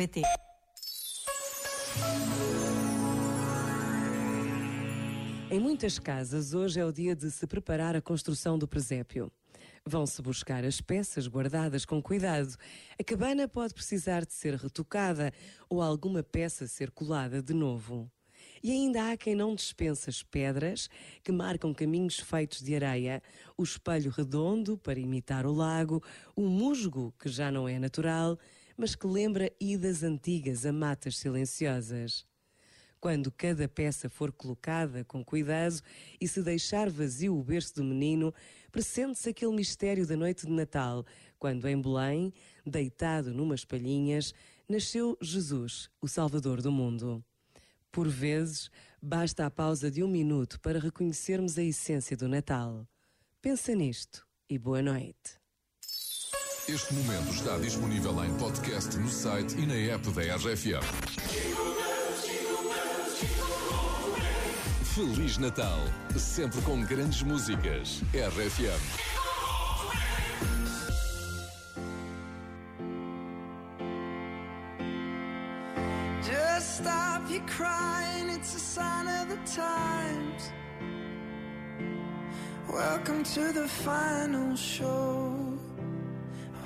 pt Em muitas casas, hoje é o dia de se preparar a construção do presépio. Vão-se buscar as peças guardadas com cuidado. A cabana pode precisar de ser retocada ou alguma peça ser colada de novo. E ainda há quem não dispensa as pedras que marcam caminhos feitos de areia, o espelho redondo para imitar o lago, o musgo que já não é natural, mas que lembra idas antigas a matas silenciosas. Quando cada peça for colocada com cuidado e se deixar vazio o berço do menino, pressente-se aquele mistério da noite de Natal, quando em Belém, deitado numas palhinhas, nasceu Jesus, o Salvador do mundo. Por vezes, basta a pausa de um minuto para reconhecermos a essência do Natal. Pensa nisto e boa noite. Este momento está disponível em podcast no site e na app da RFM. Feliz Natal, sempre com grandes músicas. RFM. Just stop your crying, it's a sign of the times. Welcome to the final show.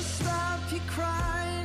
stop your crying,